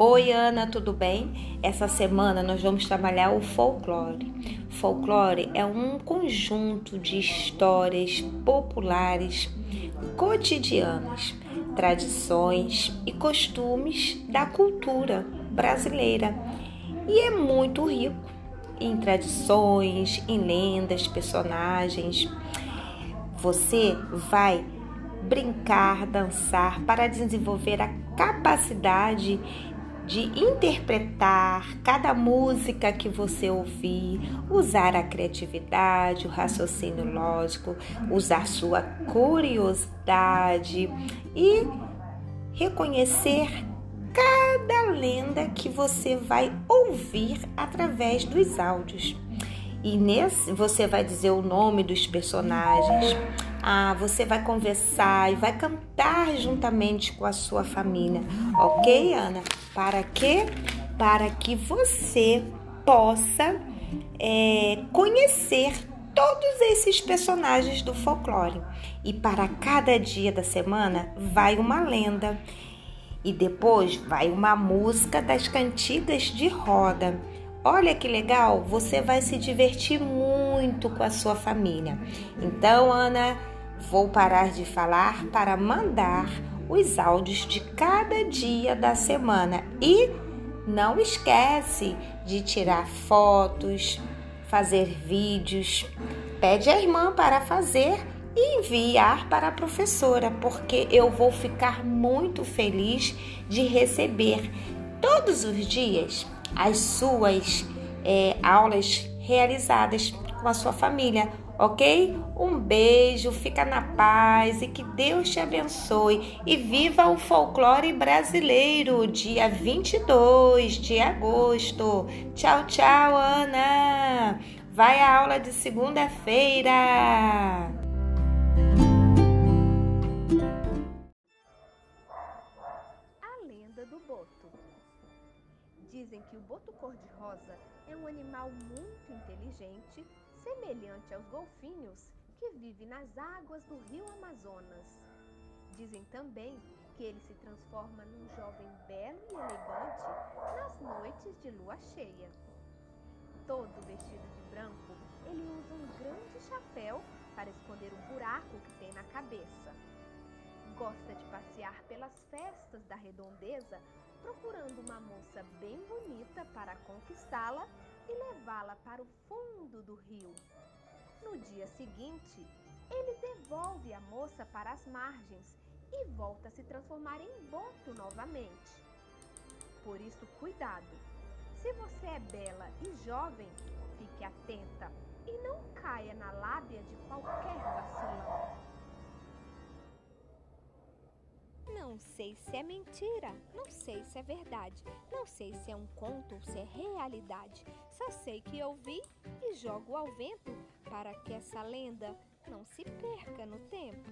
Oi, Ana, tudo bem? Essa semana nós vamos trabalhar o folclore. Folclore é um conjunto de histórias populares cotidianas, tradições e costumes da cultura brasileira e é muito rico em tradições, em lendas, personagens. Você vai brincar, dançar para desenvolver a capacidade de interpretar cada música que você ouvir, usar a criatividade, o raciocínio lógico, usar sua curiosidade e reconhecer cada lenda que você vai ouvir através dos áudios. E nesse você vai dizer o nome dos personagens ah, você vai conversar e vai cantar juntamente com a sua família, ok, Ana? Para quê? Para que você possa é, conhecer todos esses personagens do folclore. E para cada dia da semana vai uma lenda. E depois vai uma música das cantigas de roda. Olha que legal, você vai se divertir muito com a sua família. Então, Ana, vou parar de falar para mandar os áudios de cada dia da semana e não esquece de tirar fotos, fazer vídeos. Pede a irmã para fazer e enviar para a professora, porque eu vou ficar muito feliz de receber todos os dias as suas é, aulas realizadas com a sua família, ok? Um beijo, fica na paz e que Deus te abençoe. E viva o folclore brasileiro, dia 22 de agosto. Tchau, tchau, Ana. Vai à aula de segunda-feira. A lenda do boto. Dizem que o boto cor-de-rosa é um animal muito inteligente, semelhante aos golfinhos que vive nas águas do rio Amazonas. Dizem também que ele se transforma num jovem belo e elegante nas noites de lua cheia. Todo vestido de branco, ele usa um grande chapéu para esconder o buraco que tem na cabeça. Gosta de passear pelas festas da redondeza procurando uma moça bem bonita para conquistá-la e levá-la para o fundo do rio. No dia seguinte, ele devolve a moça para as margens e volta a se transformar em boto novamente. Por isso, cuidado! Se você é bela e jovem, fique atenta e não caia na lábia de qualquer vacilão. Não sei se é mentira, não sei se é verdade, não sei se é um conto ou se é realidade. Só sei que eu vi e jogo ao vento para que essa lenda não se perca no tempo.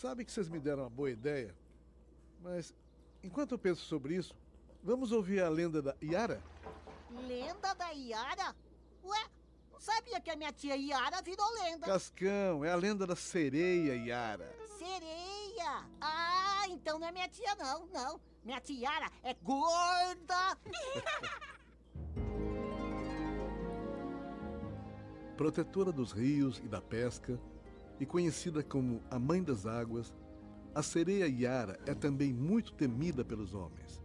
Sabe que vocês me deram uma boa ideia, mas enquanto eu penso sobre isso, vamos ouvir a lenda da Iara? Lenda da Iara? Ué, sabia que a minha tia Iara virou lenda. Cascão, é a lenda da sereia Iara. Sereia? Ah, então não é minha tia não, não. Minha tia Iara é gorda. Protetora dos rios e da pesca, e conhecida como a Mãe das Águas, a sereia Yara é também muito temida pelos homens.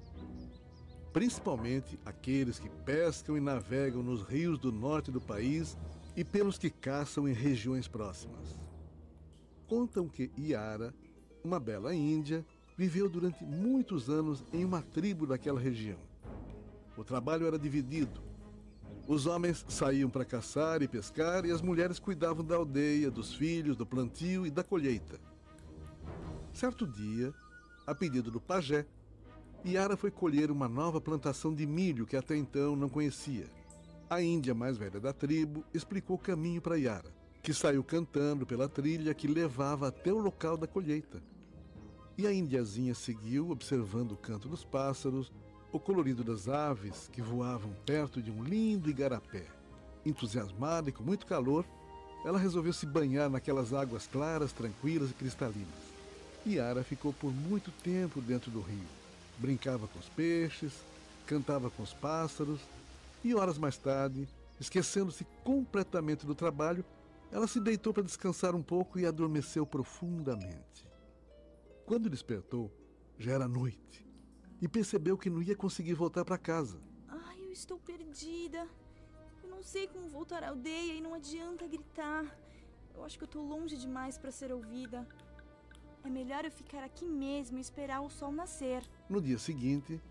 principalmente aqueles que pescam e navegam nos rios do norte do país e pelos que caçam em regiões próximas. Contam que Iara, uma bela índia, viveu durante muitos anos em uma tribo daquela região. O trabalho era dividido. Os homens saíam para caçar e pescar e as mulheres cuidavam da aldeia, dos filhos, do plantio e da colheita. Certo dia, a pedido do pajé, Yara foi colher uma nova plantação de milho que até então não conhecia. A índia mais velha da tribo explicou o caminho para Yara, que saiu cantando pela trilha que levava até o local da colheita. E a indiazinha seguiu observando o canto dos pássaros, o colorido das aves que voavam perto de um lindo igarapé. Entusiasmada e com muito calor, ela resolveu se banhar naquelas águas claras, tranquilas e cristalinas. Yara ficou por muito tempo dentro do rio. Brincava com os peixes, cantava com os pássaros e horas mais tarde, esquecendo-se completamente do trabalho, ela se deitou para descansar um pouco e adormeceu profundamente. Quando despertou, já era noite e percebeu que não ia conseguir voltar para casa. Ai, eu estou perdida. Eu não sei como voltar à aldeia e não adianta gritar. Eu acho que eu estou longe demais para ser ouvida. É melhor eu ficar aqui mesmo e esperar o sol nascer. No dia seguinte,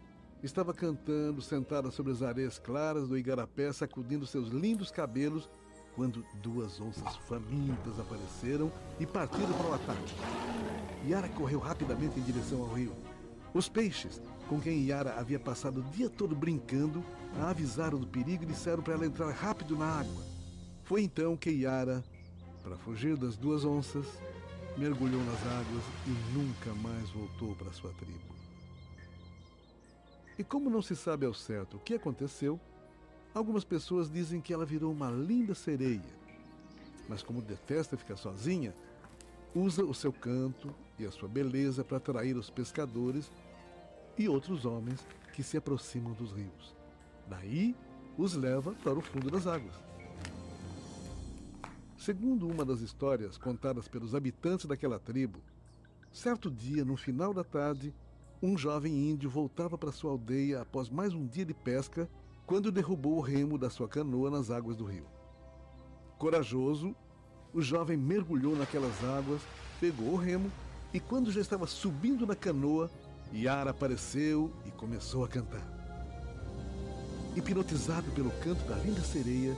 estava cantando, sentada sobre as areias claras do igarapé, sacudindo seus lindos cabelos, quando duas onças famintas apareceram e partiram para o ataque. Yara correu rapidamente em direção ao rio. Os peixes, com quem Yara havia passado o dia todo brincando, a avisaram do perigo e disseram para ela entrar rápido na água. Foi então que Yara, para fugir das duas onças, mergulhou nas águas e nunca mais voltou para sua tribo. E como não se sabe ao certo o que aconteceu, algumas pessoas dizem que ela virou uma linda sereia. Mas como detesta ficar sozinha, usa o seu canto e a sua beleza para atrair os pescadores e outros homens que se aproximam dos rios. Daí, os leva para o fundo das águas. Segundo uma das histórias contadas pelos habitantes daquela tribo, certo dia, no final da tarde, um jovem índio voltava para sua aldeia após mais um dia de pesca quando derrubou o remo da sua canoa nas águas do rio. Corajoso, o jovem mergulhou naquelas águas, pegou o remo e, quando já estava subindo na canoa, Yara apareceu e começou a cantar. Hipnotizado pelo canto da linda sereia,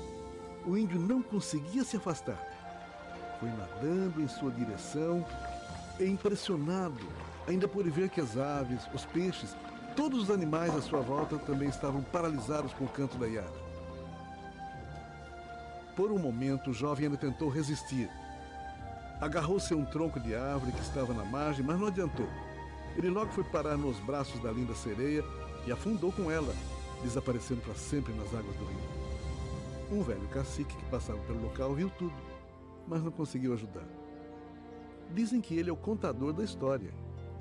o índio não conseguia se afastar. Foi nadando em sua direção e impressionado ainda por ver que as aves, os peixes, todos os animais à sua volta também estavam paralisados com o canto da Yara. Por um momento, o jovem ainda tentou resistir. Agarrou-se a um tronco de árvore que estava na margem, mas não adiantou. Ele logo foi parar nos braços da linda sereia e afundou com ela, desaparecendo para sempre nas águas do rio. Um velho cacique que passava pelo local viu tudo, mas não conseguiu ajudar. Dizem que ele é o contador da história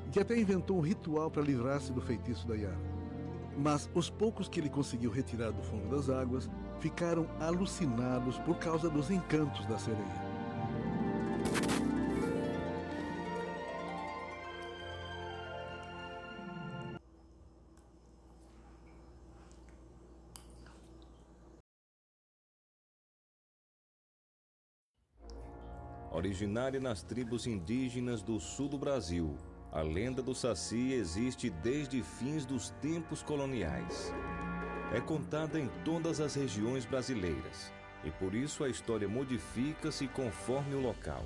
e que até inventou um ritual para livrar-se do feitiço da Yara. Mas os poucos que ele conseguiu retirar do fundo das águas ficaram alucinados por causa dos encantos da sereia. Originária nas tribos indígenas do sul do Brasil, a lenda do Saci existe desde fins dos tempos coloniais. É contada em todas as regiões brasileiras e por isso a história modifica-se conforme o local.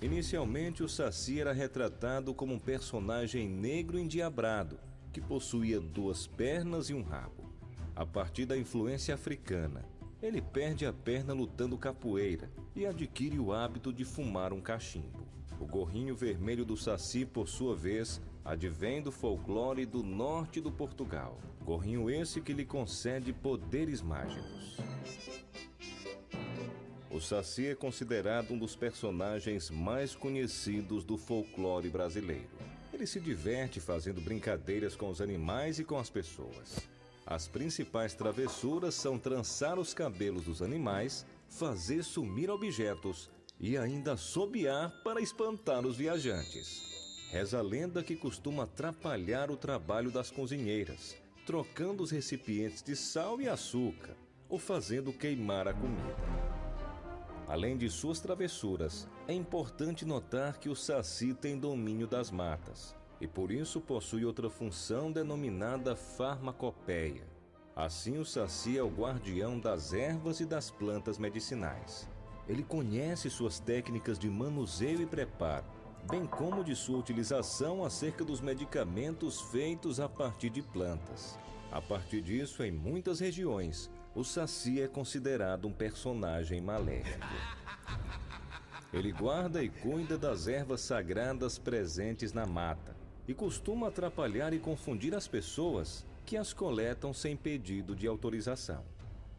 Inicialmente, o Saci era retratado como um personagem negro endiabrado que possuía duas pernas e um rabo. A partir da influência africana, ele perde a perna lutando capoeira e adquire o hábito de fumar um cachimbo. O gorrinho vermelho do Saci, por sua vez, advém do folclore do norte do Portugal. Gorrinho esse que lhe concede poderes mágicos. O Saci é considerado um dos personagens mais conhecidos do folclore brasileiro. Ele se diverte fazendo brincadeiras com os animais e com as pessoas. As principais travessuras são trançar os cabelos dos animais, fazer sumir objetos e ainda assobiar para espantar os viajantes. Reza a lenda que costuma atrapalhar o trabalho das cozinheiras, trocando os recipientes de sal e açúcar ou fazendo queimar a comida. Além de suas travessuras, é importante notar que o saci tem domínio das matas e por isso possui outra função denominada farmacopeia. Assim, o saci é o guardião das ervas e das plantas medicinais. Ele conhece suas técnicas de manuseio e preparo, bem como de sua utilização acerca dos medicamentos feitos a partir de plantas. A partir disso, em muitas regiões, o Saci é considerado um personagem maléfico. Ele guarda e cuida das ervas sagradas presentes na mata e costuma atrapalhar e confundir as pessoas que as coletam sem pedido de autorização.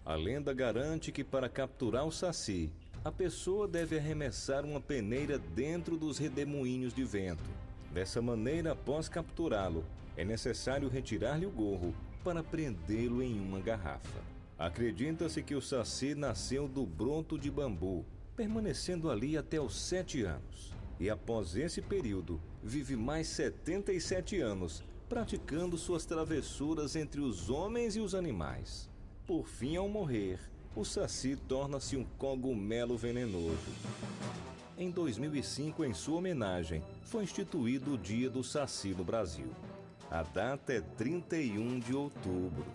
A lenda garante que para capturar o Saci, a pessoa deve arremessar uma peneira dentro dos redemoinhos de vento. Dessa maneira, após capturá-lo, é necessário retirar-lhe o gorro para prendê-lo em uma garrafa. Acredita-se que o Saci nasceu do broto de bambu, permanecendo ali até os sete anos. E após esse período, vive mais 77 anos, praticando suas travessuras entre os homens e os animais. Por fim, ao morrer, o Saci torna-se um cogumelo venenoso. Em 2005, em sua homenagem, foi instituído o Dia do Saci no Brasil. A data é 31 de outubro.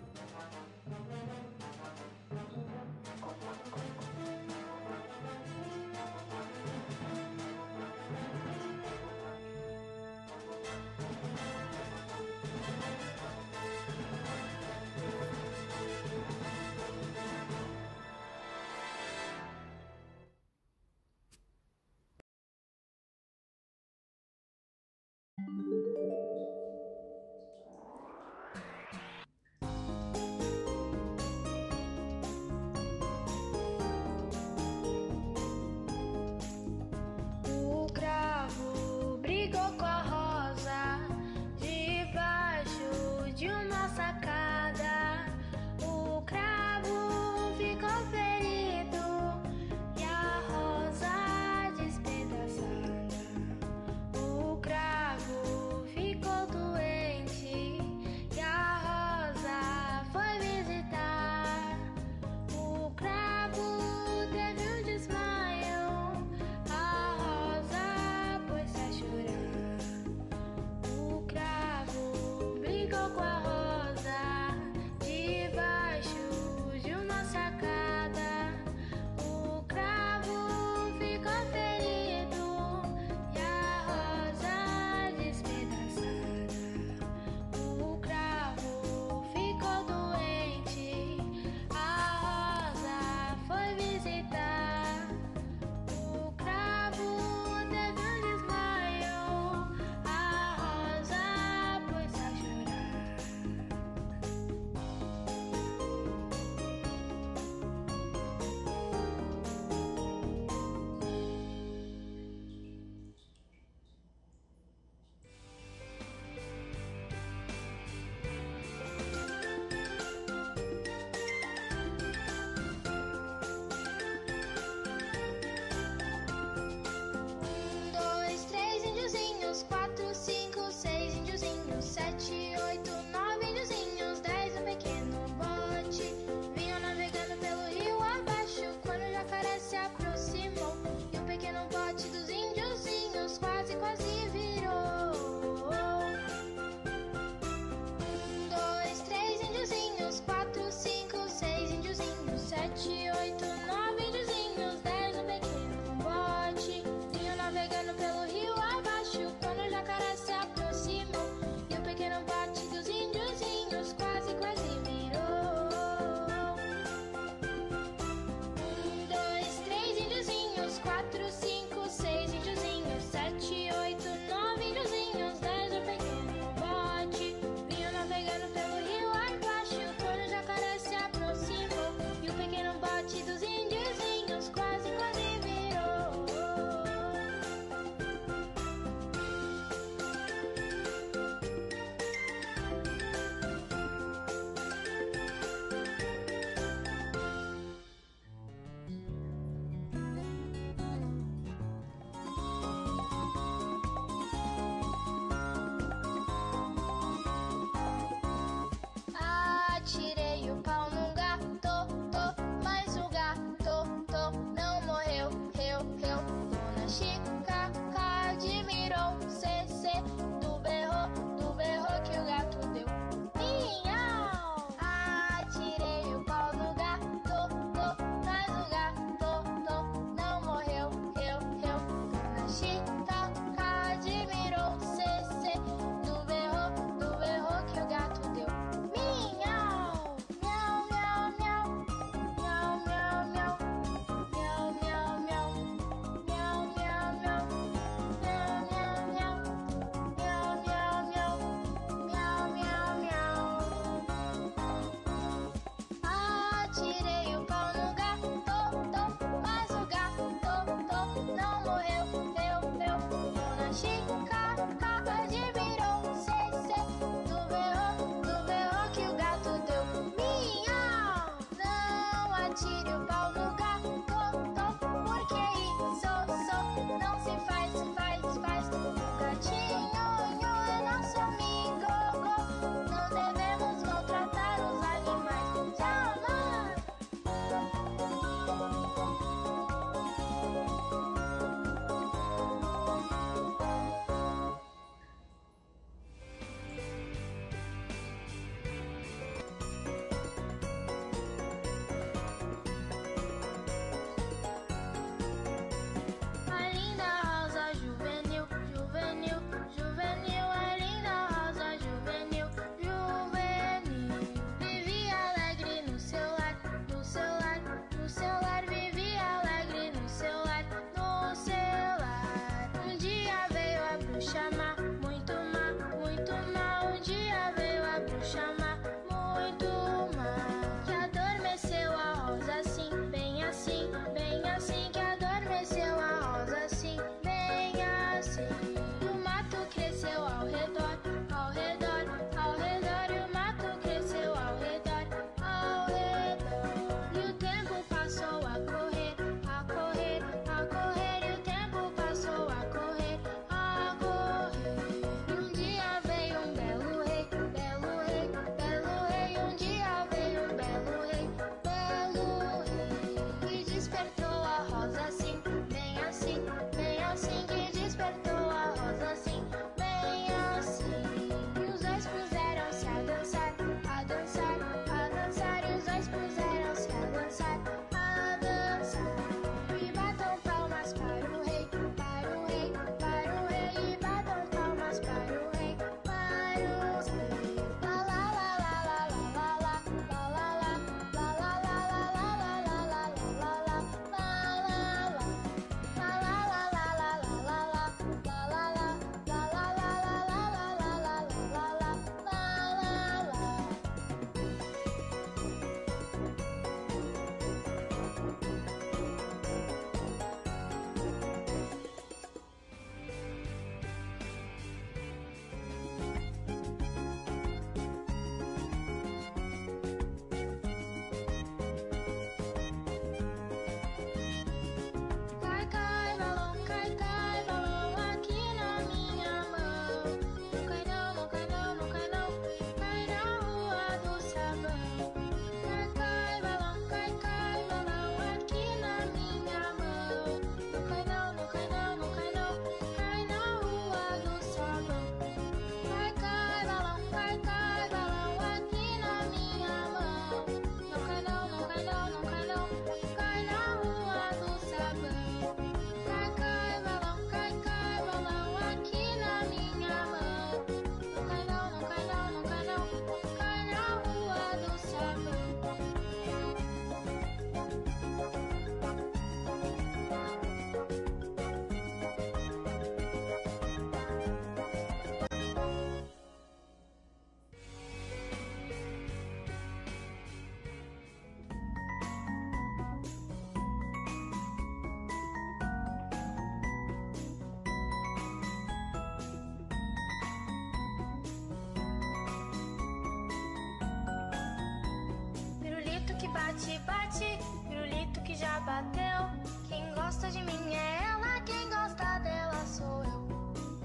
Bate, bate, pirulito que já bateu. Quem gosta de mim é ela, quem gosta dela sou eu.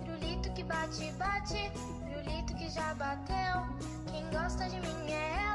Pirulito que bate, bate, pirulito que já bateu. Quem gosta de mim é ela,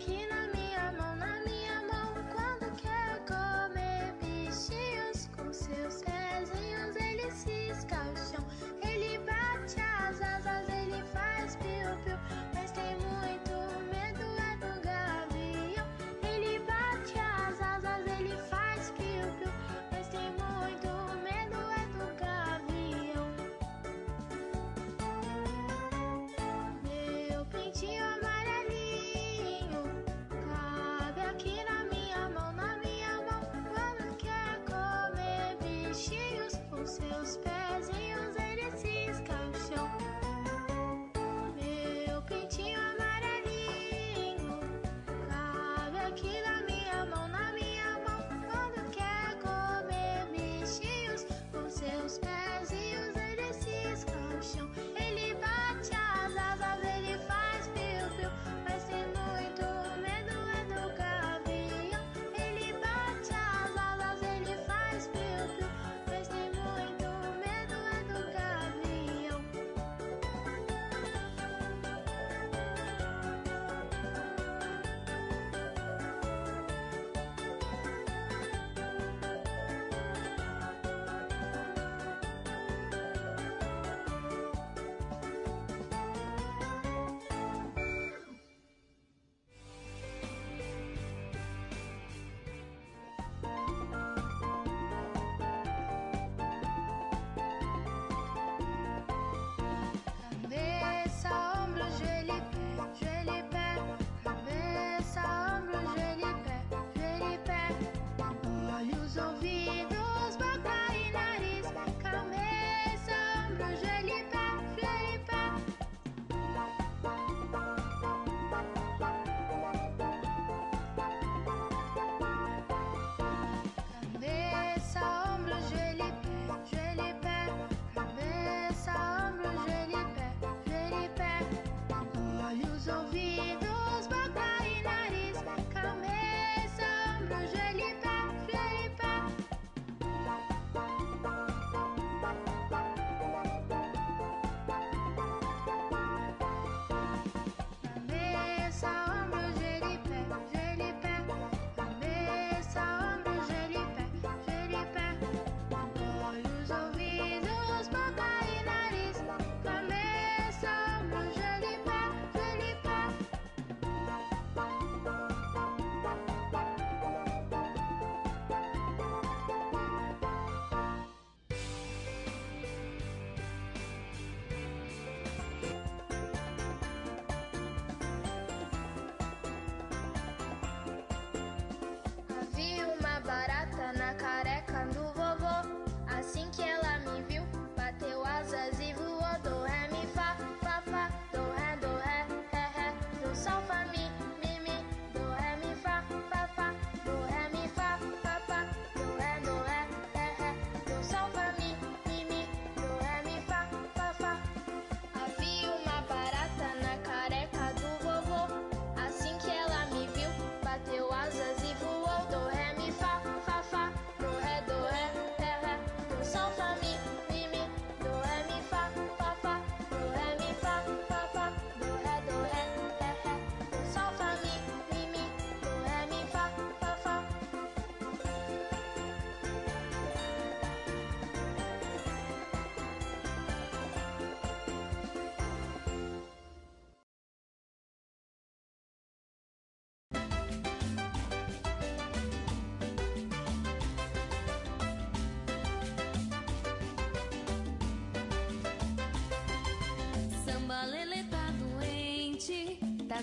cabe aqui Can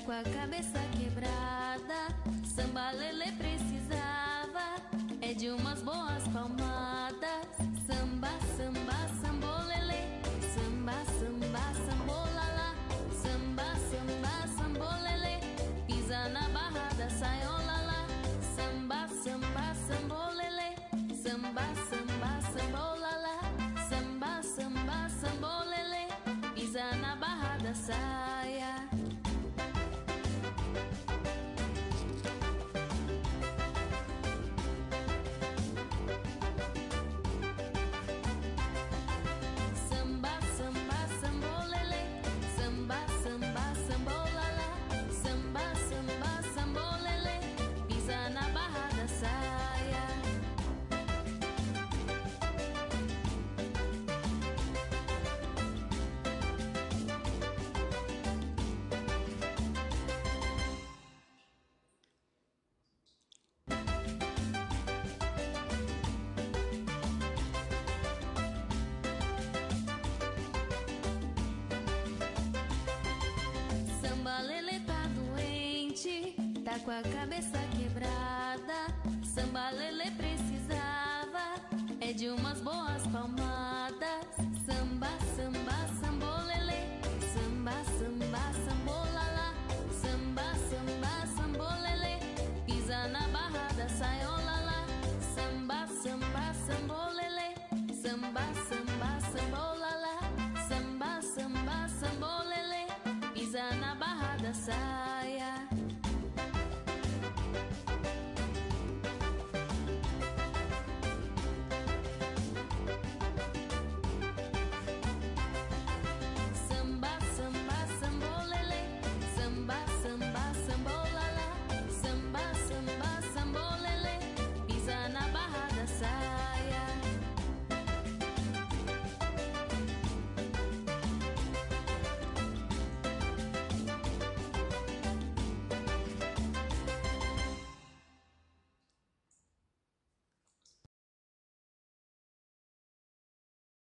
com a cabeça com a cabeça quebrada. Samba Lele precisava é de umas boas palmas.